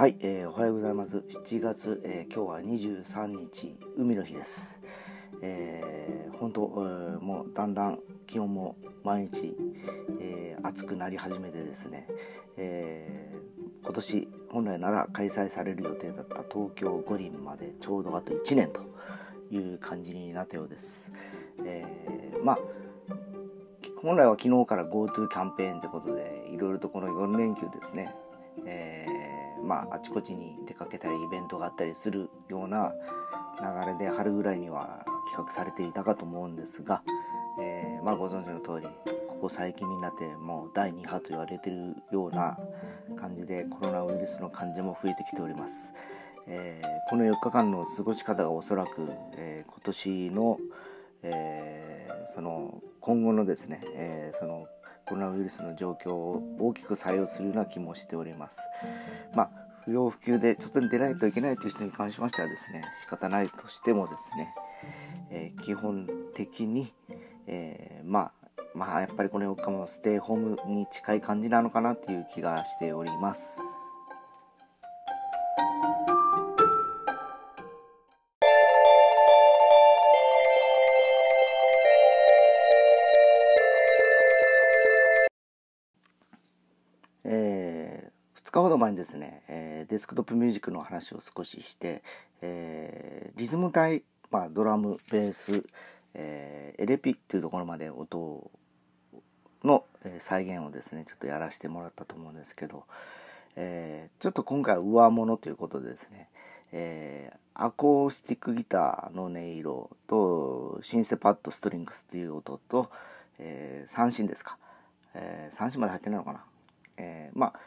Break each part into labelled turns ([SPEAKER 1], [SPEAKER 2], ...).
[SPEAKER 1] はい、えー、おはようございます。7月、えー、今日は23日、海の日です。えー、本当、えー、もうだんだん気温も毎日、えー、暑くなり始めてですね、えー、今年本来なら開催される予定だった東京五輪までちょうどあと1年という感じになったようです。えー、まあ本来は昨日から GoTo キャンペーンということでいろいろとこの4連休ですね、え、まああちこちに出かけたりイベントがあったりするような流れで春ぐらいには企画されていたかと思うんですが、えー、まあご存知の通りここ最近になってもう第2波と言われてるような感じでコロナウイルスの患者も増えてきております。えー、この4日間の過ごし方がおそらく、えー、今年の、えー、その今後のですね、えそのコロナウイルスの状況を大きく採用するような気もしております。まあ、不要不急で外に出ないといけないという人に関しましてはですね、仕方ないとしてもですね、えー、基本的に、えー、まあ、まあ、やっぱりこの4日もステイホームに近い感じなのかなっていう気がしております。2日ほど前にですね、えー、デスクトップミュージックの話を少しして、えー、リズム体、まあ、ドラムベース、えー、エレピっていうところまで音の再現をですねちょっとやらせてもらったと思うんですけど、えー、ちょっと今回は上物ということでですね、えー、アコースティックギターの音色とシンセパッドストリングスっていう音と、えー、三振ですか、えー、三振まで入ってないのかな、えー、まあ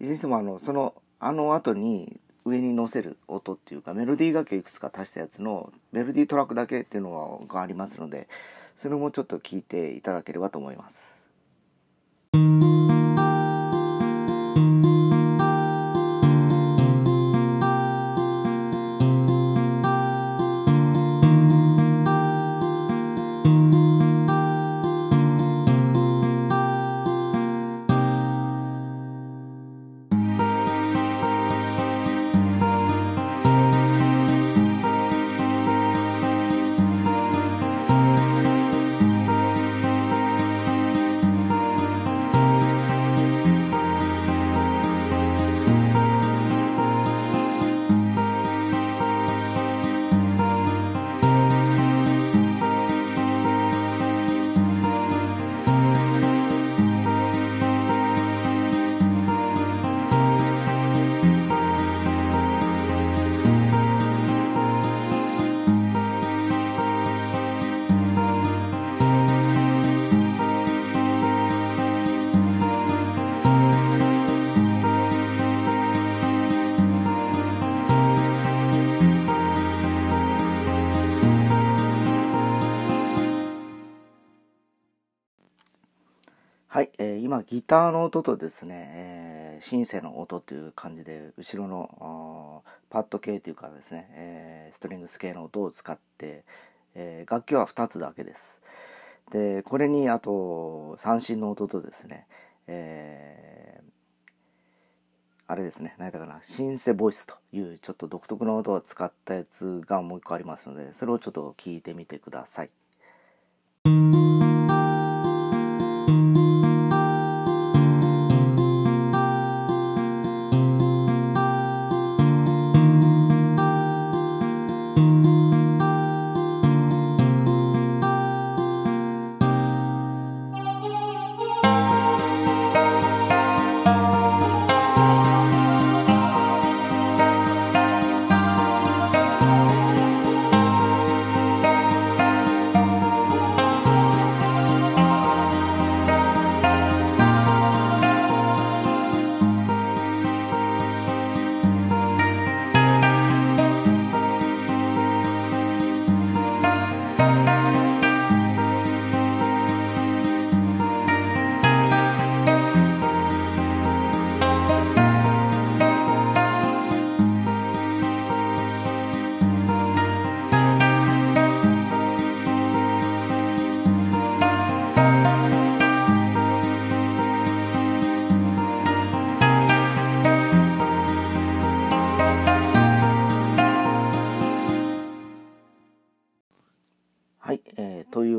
[SPEAKER 1] いずれにしてもあのそのあの後に上に乗せる音っていうかメロディー楽器をいくつか足したやつのメロディートラックだけっていうのがありますのでそれもちょっと聞いていただければと思います。ギターの音とですね、えー、シンセの音という感じで後ろのパッド系というかですね、えー、ストリングス系の音を使って、えー、楽器は2つだけです。で、これにあと三振の音とですね、えー、あれですね、何だかな、シンセボイスというちょっと独特の音を使ったやつがもう一個ありますので、それをちょっと聞いてみてください。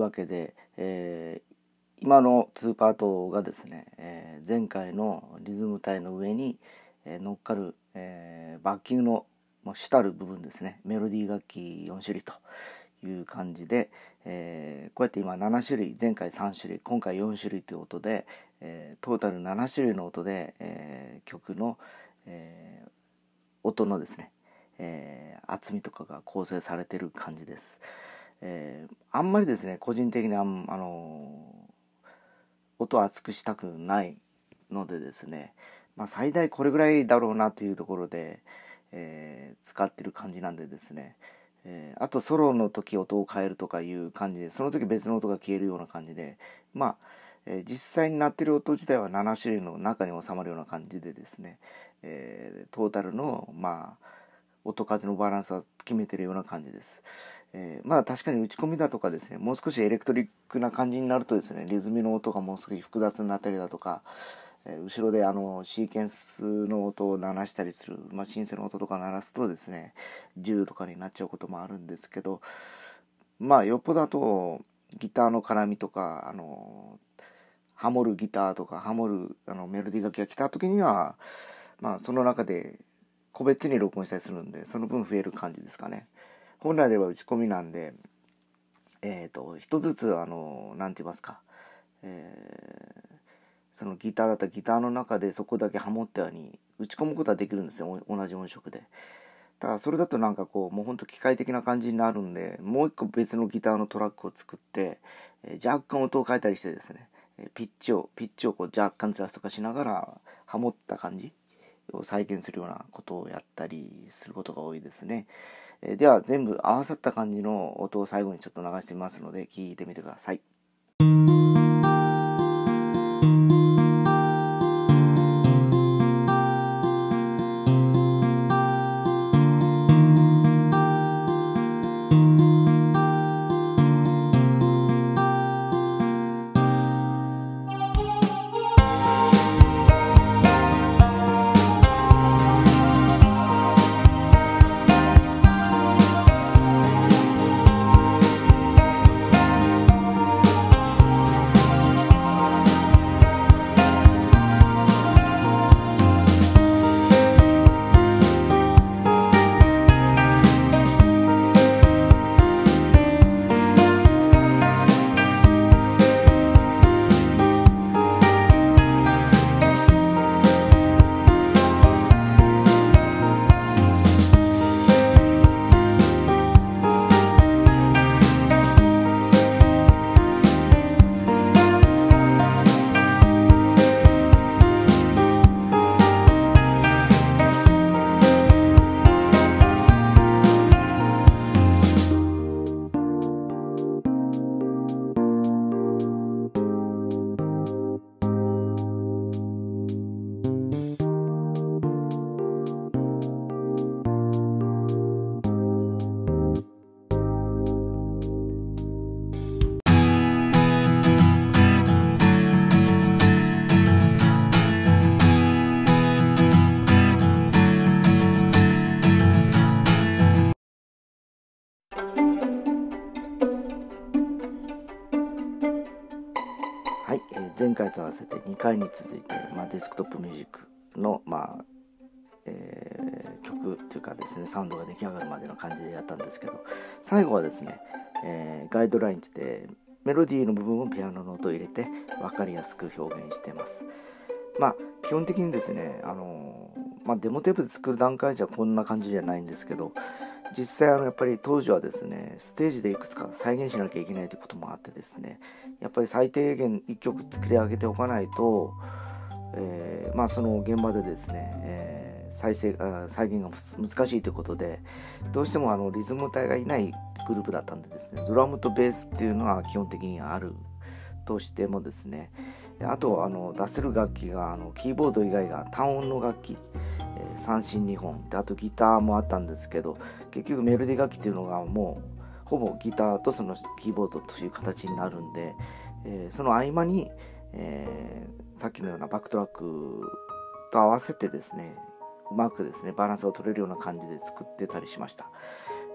[SPEAKER 1] わけで、えー、今の2パートがですね、えー、前回のリズム体の上に、えー、乗っかる、えー、バッキングの主たる部分ですねメロディー楽器4種類という感じで、えー、こうやって今7種類前回3種類今回4種類という音で、えー、トータル7種類の音で、えー、曲の、えー、音のですね、えー、厚みとかが構成されてる感じです。えー、あんまりですね個人的にあ、の音を厚くしたくないのでですね、まあ、最大これぐらいだろうなというところで、えー、使ってる感じなんでですね、えー、あとソロの時音を変えるとかいう感じでその時別の音が消えるような感じでまあ、えー、実際になってる音自体は7種類の中に収まるような感じでですね、えトータルのまあ音数のバランスは決めてるような感じです。えー、まあ確かに打ち込みだとかですねもう少しエレクトリックな感じになるとですねリズムの音がもう少し複雑になったりだとか、えー、後ろであのシーケンスの音を鳴らしたりする、まあ、シンセの音とか鳴らすとですね10とかになっちゃうこともあるんですけどまあよっぽどあとギターの絡みとかあのハモるギターとかハモるあのメロディー楽器が来た時にはまあその中で個別に録音したりするんでその分増える感じですかね。本来では打ち込みなんで、えっ、ー、と、一つずつ、あの、なんて言いますか、えー、そのギターだったらギターの中でそこだけハモったように打ち込むことはできるんですよ、同じ音色で。ただそれだとなんかこう、もうほんと機械的な感じになるんで、もう一個別のギターのトラックを作って、えー、若干音を変えたりしてですね、ピッチを、ピッチをこう若干ずらすとかしながら、ハモった感じを再現するようなことをやったりすることが多いですね。えでは全部合わさった感じの音を最後にちょっと流してみますので聞いてみてください。前回と合わせて2回に続いて、まあ、デスクトップミュージックの、まあえー、曲というかですねサウンドが出来上がるまでの感じでやったんですけど最後はですね、えー、ガイドラインでメロディーの部分をピアノの音を入れて分かりやすく表現してます。まあ基本的にですね、あのまあ、デモテープで作る段階じゃこんな感じじゃないんですけど実際あのやっぱり当時はですねステージでいくつか再現しなきゃいけないということもあってですねやっぱり最低限1曲作り上げておかないと、えー、まあその現場でですね、えー、再生再現が難しいということでどうしてもあのリズム隊がいないグループだったんでですねドラムとベースっていうのは基本的にあるとしてもですねあとあの出せる楽器があのキーボード以外が単音の楽器え三振2本。であとギターもあったんですけど結局メロディ楽器っていうのがもうほぼギターとそのキーボードという形になるんで、えー、その合間に、えー、さっきのようなバックトラックと合わせてですねうまくですねバランスを取れるような感じで作ってたりしました。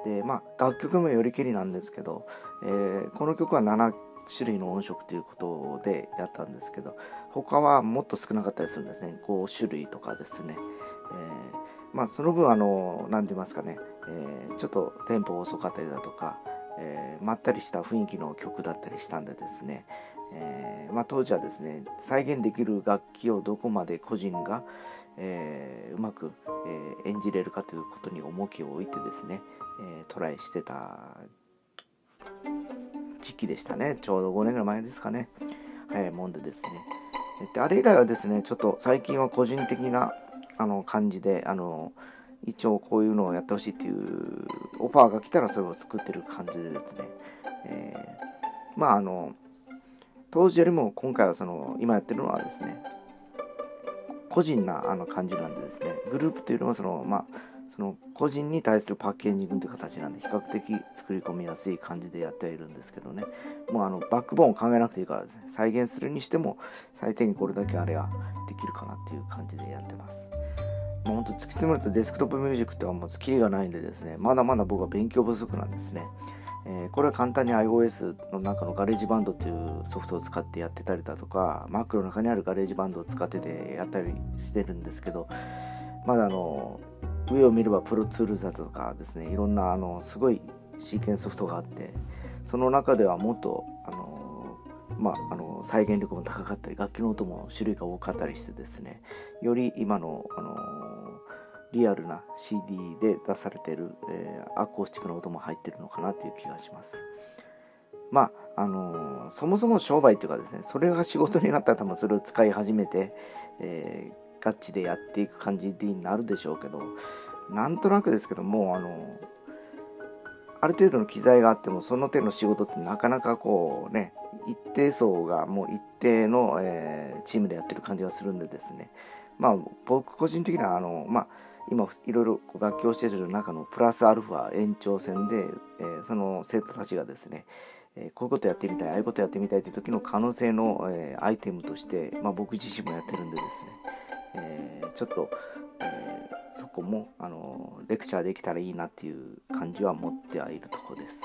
[SPEAKER 1] でまあ楽曲もよりけりなんですけど、えー、この曲は7種類の音色ということでやったんですけど他はもっと少なかったりするんですね。5種類とかですね、えー、まあその分あの何て言いますかね、えー、ちょっとテンポ遅かったりだとか、えー、まったりした雰囲気の曲だったりしたんでですね、えまあ、当時はですね再現できる楽器をどこまで個人が、えうまく、え演じれるかということに重きを置いてですね、えトライしてた時期でしたね。ちょうど5年ぐらい前ですかね。早いもんでですね。であれ以来はですねちょっと最近は個人的なあの感じであの一応こういうのをやってほしいっていうオファーが来たらそれを作ってる感じでですね、えー、まああの当時よりも今回はその今やってるのはですね個人なあの感じなんでですね。グループというのはそのまあその個人に対するパッケージングという形なんで比較的作り込みやすい感じでやってはいるんですけどね。もうあのバックボーンを考えなくていいからですね。再現するにしても最低限これだけあればできるかなっていう感じでやってます。もうほんと突き詰めるとデスクトップミュージックってのはもうキリがないんでですね。まだまだ僕は勉強不足なんですね。えー、これは簡単に iOS の中のガレージバンドっていうソフトを使ってやってたりだとか Mac の中にあるガレージバンドを使っててやったりしてるんですけどまだあの上を見ればプロツールだとかですねいろんなあのすごいシーケンスソフトがあってその中ではもっとあのまあ、あの再現力も高かったり楽器の音も種類が多かったりしてですねより今のあのリアルな CD で出されてる、えー、アコースティックの音も入ってるのかなっていう気がします。まああのそもそも商売っていうかですねそれが仕事になったら多分それを使い始めて、えーガチでやっていく感じになるでしょうけどなんとなくですけどもあのある程度の機材があってもその手の仕事ってなかなかこうね一定層がもう一定の、えー、チームでやってる感じがするんでですねまあ僕個人的にはあのまあ今いろいろ楽器をしている中のプラスアルファ延長線で、えー、その生徒たちがですねえこういうことやってみたいああいうことやってみたいという時の可能性の、えー、アイテムとして、まあ、僕自身もやってるんでですねえー、ちょっと、えー、そこもあのレクチャーできたらいいなっていう感じは持ってはいるとこです。